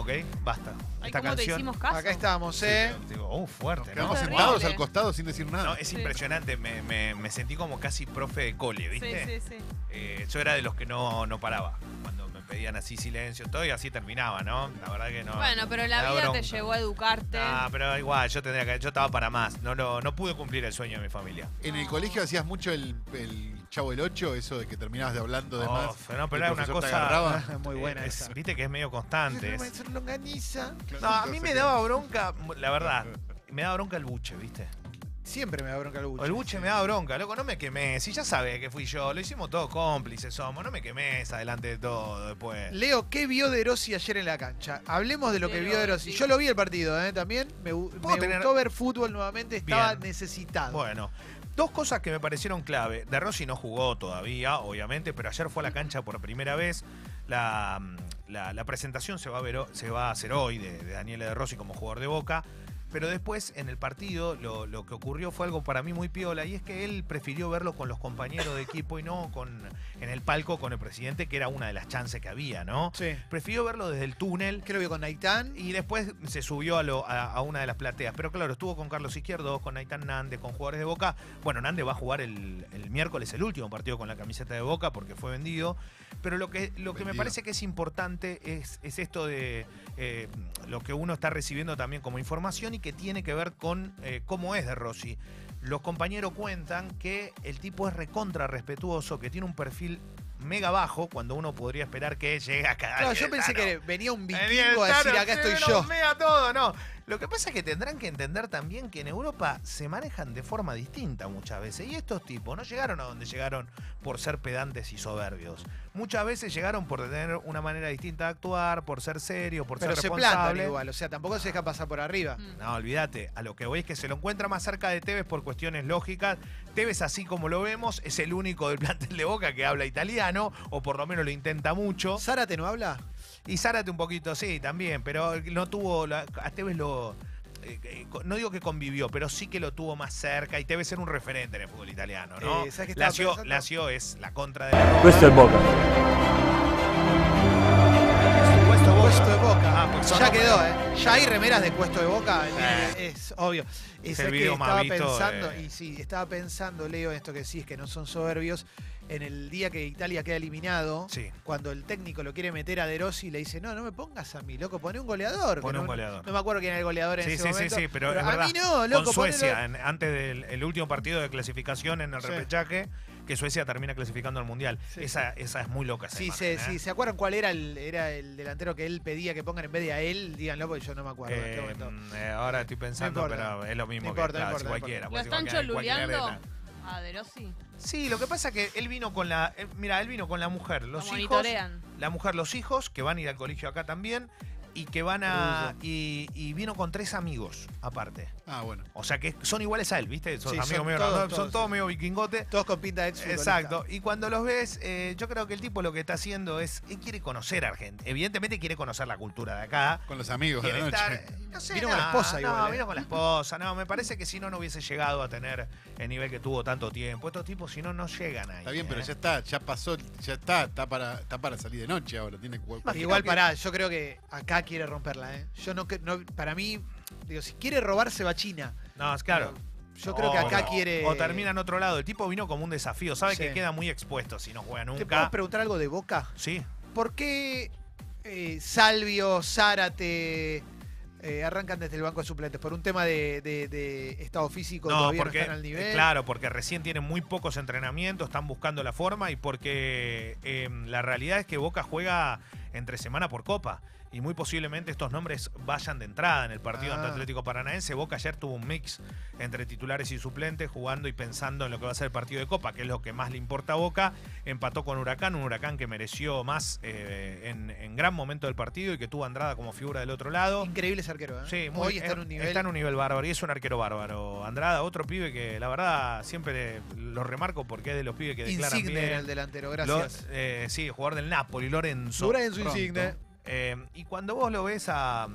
¿Ok? Basta. Ay, Esta ¿Cómo te canción. hicimos caso? Acá estamos, ¿eh? Digo, uh, Nos fuerte, ¿no? quedamos Terrible. sentados al costado sin decir nada. No, es Sí. impresionante. Me, me- me sentí como casi profe de cole, Sí, ¿viste? sí, sí. Eh, yo era de los que no, no paraba. Pedían así silencio, todo y así terminaba, ¿no? La verdad que no. Bueno, pero la da vida bronca. te llevó a educarte. Ah, pero igual, yo tendría que. Yo estaba para más. No, lo- no pude cumplir el sueño de mi familia. En el colegio hacías mucho el, el chavo el 8, eso de que terminabas de hablando de Oh, más. no, pero era una cosa. Muy buena Eh, es- esa. Viste que es medio constante. es-. No, a mí me daba bronca, la verdad. Me daba bronca el buche, ¿viste? Siempre me da bronca el buche. el buche me daba bronca, loco, no me quemé. Si ya sabes que fui yo, lo hicimos todos cómplices somos, no me quemés adelante de todo después. Leo, ¿qué vio de Rossi ayer en la cancha? Hablemos de lo que vio de Rossi. Yo lo vi el partido, ¿eh? También me, gu- ¿Puedo me tener- gustó ver fútbol nuevamente, estaba Bien. necesitado. Bueno, dos cosas que me parecieron clave. De Rossi no jugó todavía, obviamente, pero ayer fue a la cancha por primera vez. La, la- la presentación se va, a ver, se va a hacer hoy de, de Daniele De Rossi como jugador de Boca. Pero después, en el partido, lo, lo que ocurrió fue algo para mí muy piola, y es que él prefirió verlo con los compañeros de equipo y no con en el palco con el presidente, que era una de las chances que había, ¿no? Sí. Prefirió verlo desde el túnel ¿Qué lo vio con Naitán? y después se subió a, lo- a- a una de las plateas. Pero claro, estuvo con Carlos Izquierdo, con Naitán Nande, con jugadores de Boca. Bueno, Nande va a jugar el, el miércoles, el último partido con la camiseta de Boca, porque fue vendido. Pero lo que, lo que me parece que es importante es, es esto de eh, lo que uno está recibiendo también como información y que tiene que ver con eh, cómo es de Rossi. Los compañeros cuentan que el tipo es recontra respetuoso, que tiene un perfil mega bajo, cuando uno podría esperar que llegue a cada Claro, yo pensé que venía un Venía vikingo a decir acá estoy yo. mea todo, no. Lo que pasa es que tendrán que entender también que en Europa se manejan de forma distinta muchas veces. Y estos tipos no llegaron a donde llegaron por ser pedantes y soberbios. Muchas veces llegaron por tener una manera distinta de actuar, por ser serios, por Pero ser se plantan responsables. igual, o sea, tampoco se deja pasar por arriba. Mm. No, olvídate. A lo que voy es que se lo encuentra más cerca de Tevez por cuestiones lógicas. Tevez, así como lo vemos, es el único del plantel de Boca que habla italiano, o por lo menos lo intenta mucho. ¿Zárate no habla? Y Zárate un poquito, sí, también, pero no tuvo. la- a Tevez lo. eh, eh, no digo que convivió, pero sí que lo tuvo más cerca y Tevez era un referente en el fútbol italiano, ¿no? Eh, ¿sabes qué estaba Lazio? Lazio es la contra de la Boca. Ya quedó, ¿eh? Ya hay remeras de puesto de Boca, Eh. es obvio. Es el que estaba visto pensando, y sí, estaba pensando, Leo, en esto que decís, que no son soberbios, en el día que Italia queda eliminado, Sí. cuando el técnico lo quiere meter a De Rossi le dice, no, no me pongas a mí, loco, poné un goleador. Pone no, un goleador. No me acuerdo quién era el goleador en Sí, ese sí, sí, momento. sí, pero, es a verdad. mí no, loco, Con Suecia, ponelo- en- antes del el último partido de clasificación en el Sí. repechaje, que Suecia termina clasificando al Mundial. Sí. Esa, esa es muy loca. Esa Sí, imagen, se, ¿eh? sí, ¿se acuerdan cuál era el, era el delantero que él pedía que pongan en vez de a él? Díganlo porque yo no me acuerdo en este Eh, momento. eh, ahora estoy pensando, pero es lo mismo No que importa, no importa, cualquiera. ¿Lo puede ser están choluleando? A De Rossi. Sí, lo que pasa es que él vino con la. eh, mira, él vino con la mujer, los Lo hijos. La mujer, los hijos, que van a ir al colegio acá también. Y que van a. Y, y vino con tres amigos, aparte. Ah, bueno. O sea que son iguales a él, ¿viste? Son Sí, amigos son míos, todos, ¿no? son todos, sí. medio vikingote. Todos con pinta de ex Exacto. Y cuando los ves, eh, yo creo que el tipo lo que está haciendo es. Él quiere conocer a Argentina. Evidentemente quiere conocer la cultura de acá. Con los amigos de la noche. estar, no sé, Vino con la no, esposa no, igual, ¿eh? vino con la esposa. No, me parece que si no, no hubiese llegado a tener el nivel que tuvo tanto tiempo. Estos tipos, si no, no llegan ahí. Está bien, pero ¿eh? ya está, ya pasó, ya está, está para, está para salir de noche ahora, tiene jugar. Igual que- pará, yo creo que acá quiere romperla, ¿eh? Yo no, no para mí, digo, si quiere robar se va China. No, es claro. Yo creo que acá quiere. O termina en otro lado. El tipo vino como un desafío. Sabe Sí. que queda muy expuesto si no juega ¿Te nunca. puedo preguntar algo de Boca? Sí. ¿Por qué eh, Salvio, Zárate eh, arrancan desde el banco de suplentes? ¿Por un tema de, de- de estado físico No, todavía porque, no están al nivel? eh, claro, porque recién tienen muy pocos entrenamientos, están buscando la forma y porque eh, la realidad es que Boca juega entre semana por Copa. Y muy posiblemente estos nombres vayan de entrada en el partido ante Ah. Atlético Paranaense. Boca ayer tuvo un mix entre titulares y suplentes, jugando y pensando en lo que va a ser el partido de Copa, que es lo que más le importa a Boca. Empató con Huracán, un Huracán que mereció más eh, en, en gran momento del partido y que tuvo a Andrada como figura del otro lado. Increíble ese arquero, ¿eh? Sí, muy- Hoy está en un nivel. Está en un nivel bárbaro y es un arquero bárbaro. Andrada, otro pibe que la verdad siempre lo remarco porque es de los pibes que declaran Insigne bien. el delantero, gracias. eh, sí, jugador del Napoli, Lorenzo. Lorenzo. Insigne. Eh, y cuando vos lo ves a,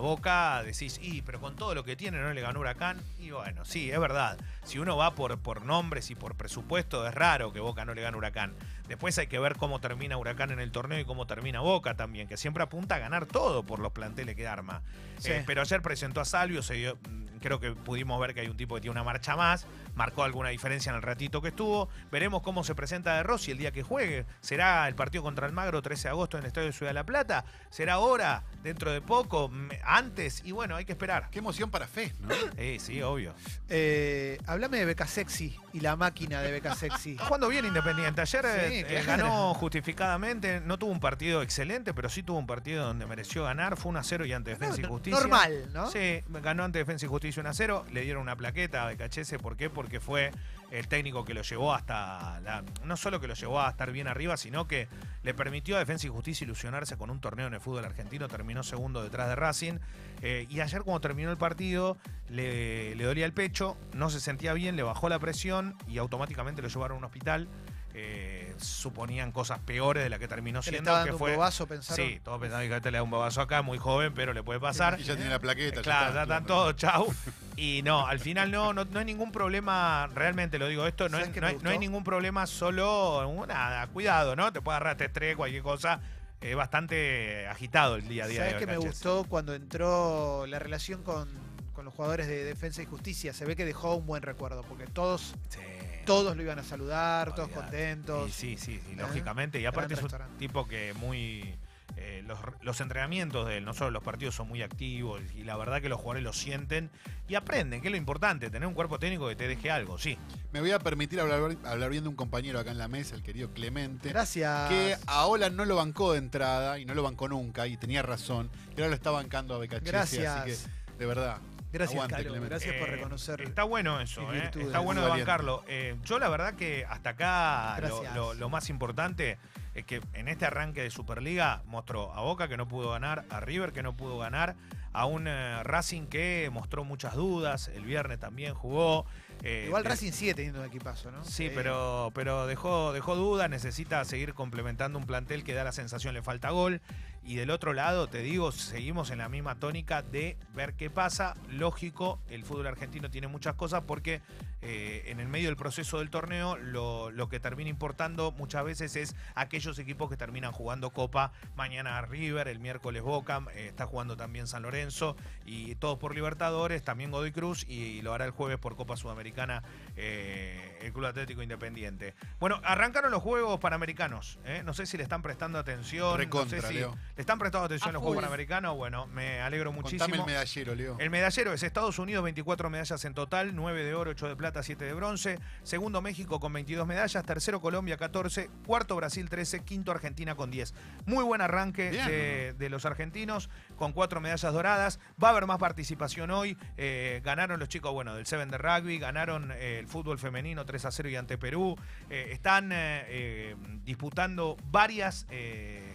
Boca, decís, y pero con todo lo que tiene no le ganó Huracán. Y bueno, sí, es verdad. Si uno va por, por nombres y por presupuesto, es raro que Boca no le gane Huracán. Después hay que ver cómo termina Huracán en el torneo y cómo termina Boca también, que siempre apunta a ganar todo por los planteles que arma. Sí. Eh, pero ayer presentó a Salvio, se dio- mm, creo que pudimos ver que hay un tipo que tiene una marcha más, marcó alguna diferencia en el ratito que estuvo. Veremos cómo se presenta de Rossi el día que juegue. ¿Será el partido contra el Magro 13 de agosto en el Estadio de Ciudad de la Plata? ¿Será ahora? ¿Dentro de poco? ¿Antes? Y bueno, hay que esperar. Qué emoción para Fe, ¿no? Sí, sí, obvio. Eh, háblame de Beca Sexy y la máquina de Beca Sexy. Está jugando bien Independiente. Ayer Sí, eh, claro. ganó justificadamente. No tuvo un partido excelente, pero sí tuvo un partido donde mereció ganar. Fue 1 a 0 y ante Defensa y Justicia. Normal, ¿no? Sí, ganó ante Defensa y Justicia 1 a 0. Le dieron una plaqueta a Becachese. ¿Por qué? Porque fue el técnico que lo llevó hasta. La, no solo que lo llevó a estar bien arriba, sino que le permitió a Defensa y Justicia ilusionarse con un torneo en el fútbol argentino. Terminó segundo detrás de Racing. Eh, y ayer, cuando terminó el partido, le, le dolía el pecho, no se sentía bien, le bajó la presión y automáticamente lo llevaron a un hospital. Eh, suponían cosas peores de la que terminó Que le siendo. estaba que fue, un bobazo, pensaron. Sí, todos pensaban que este le da un bobazo acá, muy joven, pero le puede pasar. Y ya tiene la plaqueta. ya Claro, está, ya están todos, chau. Y no, al final no, no, no hay ningún problema, realmente lo digo esto, no, ¿Sabes es- no hay, no hay ningún problema, solo uh, nada, cuidado, ¿no? Te puede agarrar este estrés, cualquier cosa. Es bastante agitado el día a día ¿Sabes de qué me gustó cuando entró la relación con, con los jugadores de Defensa y Justicia? Se ve que dejó un buen recuerdo, porque todos, Sí. Todos lo iban a saludar, todos Olvidate. contentos. Y sí, sí, sí, ¿Eh? lógicamente. Y aparte Gran es un restaurante. tipo que muy... eh, los, los entrenamientos de él, no solo los partidos, son muy activos y la verdad que los jugadores lo sienten y aprenden, que es lo importante, tener un cuerpo técnico que te deje algo, sí. Me voy a permitir hablar, hablar bien de un compañero acá en la mesa, el querido Clemente. Gracias. Que a Ola no lo bancó de entrada y no lo bancó nunca y tenía razón. Y ahora lo está bancando a Becachese. Gracias. Así que, de verdad. Gracias, aguante, Calo. Clemente. Gracias por Eh, reconocer. Está bueno eso, mis eh, virtudes. está bueno de valiente. bancarlo. Eh, yo la verdad que hasta acá lo, Gracias. lo- lo más importante es que en este arranque de Superliga mostró a Boca que no pudo ganar, a River que no pudo ganar, a un eh, Racing que mostró muchas dudas, el viernes también jugó. Eh, Igual Racing sigue teniendo un equipazo, ¿no? Sí, Eh, pero, pero dejó, dejó duda, necesita seguir complementando un plantel que da la sensación le falta gol. Y del otro lado, te digo, seguimos en la misma tónica de ver qué pasa. Lógico, el fútbol argentino tiene muchas cosas porque eh, en el medio del proceso del torneo lo, lo que termina importando muchas veces es aquellos equipos que terminan jugando Copa. Mañana River, el miércoles Boca, eh, está jugando también San Lorenzo y todos por Libertadores, también Godoy Cruz y, lo hará el jueves por Copa Sudamericana eh, el Club Atlético Independiente. Bueno, arrancaron los Juegos Panamericanos. ¿eh? No sé si le están prestando atención. Recontra, no sé si Leo. le están prestando atención A los Juegos. Panamericanos. Bueno, me alegro muchísimo. Contame el medallero, Leo. El medallero es Estados Unidos, 24 medallas en total, 9 de oro, 8 de plata, 7 de bronce. Segundo México con 22 medallas, tercero Colombia 14, cuarto Brasil 13, quinto Argentina con 10. Muy buen arranque Bien. de, de los argentinos con cuatro medallas doradas. Va a haber más participación hoy. Eh, ganaron los chicos, bueno, del Seven de rugby, ganaron eh, el fútbol femenino 3 a 0 y ante Perú. Eh, están eh, disputando varias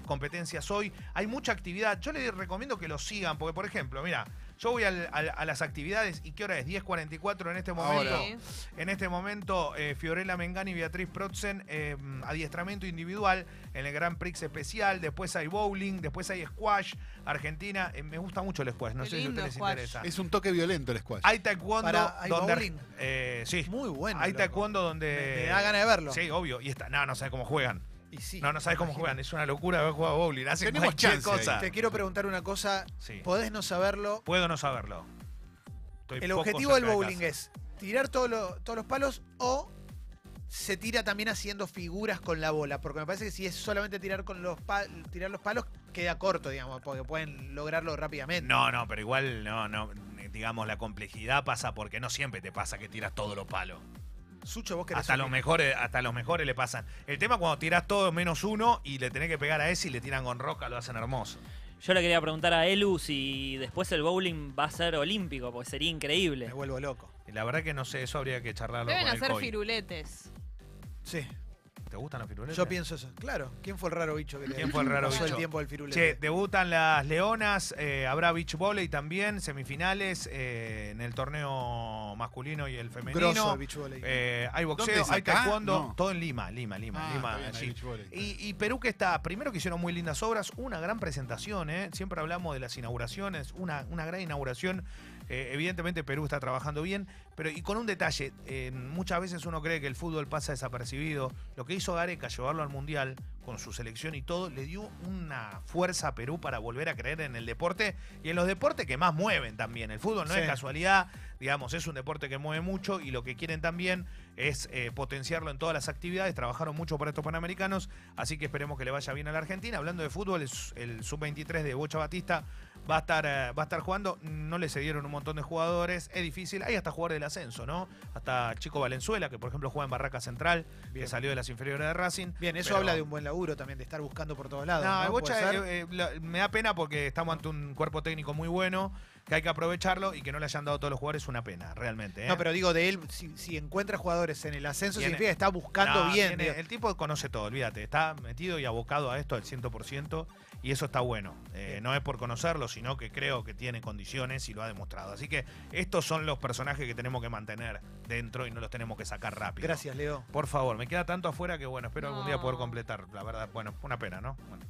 competencias hoy. Hay mucha actividad. Yo les recomiendo que lo sigan, porque por ejemplo, mira, yo voy al- al- a las actividades y ¿qué hora es? 10.44 en este momento. Ahora. En este momento, eh, Fiorella Mengani y Beatriz Protzen, eh, adiestramiento individual en el Grand Prix especial. Después hay bowling, después hay squash. Argentina, eh, me gusta mucho el squash, no Qué sé si a ustedes les squash. interesa. Es un toque violento el squash. Hay taekwondo Para- ¿hay donde. bowling? eh, sí. Muy bueno. hay loco. taekwondo donde. Me, me da ganas de verlo. Sí, obvio. Y está. No, no sabes cómo juegan. Y sí, no, no sabes cómo juegan. Es una locura haber jugado bowling. Hacen Tenemos cualquier chance cosa. Te quiero preguntar una cosa. Sí. Podés no saberlo. Puedo no saberlo. Estoy El objetivo del de bowling es tirar todo lo- todos los palos o se tira también haciendo figuras con la bola. Porque me parece que si es solamente tirar con los tirar los palos, queda corto, digamos, porque pueden lograrlo rápidamente. No, no, pero igual no, no. Digamos, la complejidad pasa porque no siempre te pasa que tiras todos los palos. Sucho, vos querés Hasta los mejores, hasta los mejores le pasan. El tema cuando tirás todo menos uno y le tenés que pegar a ese y le tiran con roca, lo hacen hermoso. Yo le quería preguntar a Elu si después el bowling va a ser olímpico, porque sería Me increíble. vuelvo loco. Y la verdad que no sé, eso habría que charlarlo Deben con el hacer COI. firuletes. Sí, ¿Te gustan los firuletes? yo pienso eso. Claro, ¿quién fue el raro bicho que le ¿Quién fue el raro pasó el bicho? tiempo del Che, firulete? debutan las Leonas, eh, habrá beach volley también, semifinales eh, en el torneo masculino y el femenino. Grosso el bicho volley. Eh, hay ¿Dónde boxeo, es hay acá? taekwondo, No. todo en Lima, Lima, Lima, Ah, Lima. está bien, allí. ahí, beach volley. Y, y Perú que está, primero que hicieron muy lindas obras, una gran presentación, ¿eh? siempre hablamos de las inauguraciones, una, una gran inauguración. Eh, evidentemente Perú está trabajando bien, pero y con un detalle, eh, muchas veces uno cree que el fútbol pasa desapercibido. Lo que hizo Gareca, llevarlo al Mundial con su selección y todo, le dio una fuerza a Perú para volver a creer en el deporte y en los deportes que más mueven también. El fútbol no Sí. es casualidad, digamos, es un deporte que mueve mucho y lo que quieren también es eh, potenciarlo en todas las actividades. Trabajaron mucho para estos panamericanos, así que esperemos que le vaya bien a la Argentina. Hablando de fútbol, el, el sub-23 de Bocha Batista va a estar eh, va a estar jugando. No le cedieron un montón de jugadores, es difícil. Hay hasta jugadores del ascenso, ¿no? Hasta Chico Valenzuela, que por ejemplo juega en Barraca Central, Bien. que salió de las inferiores de Racing. Bien, eso pero- habla de un buen laburo también, de estar buscando por todos lados. no, ¿no? Bocha eh, eh, la- me da pena porque estamos ante un cuerpo técnico muy bueno, que hay que aprovecharlo y que no le hayan dado todos los jugadores es una pena, realmente. ¿eh? No, pero digo de él, si, si encuentra jugadores en el ascenso, Tiene- significa que está buscando No, bien. tiene- el tipo conoce todo, olvídate. Está metido y abocado a esto al 100% y eso está bueno. Eh, no es por conocerlo, sino que creo que tiene condiciones y lo ha demostrado. Así que estos son los personajes que tenemos que mantener dentro y no los tenemos que sacar rápido. Gracias, Leo. Por favor, me queda tanto afuera que bueno, espero algún día poder completar. La verdad, bueno, una pena, ¿no? Bueno.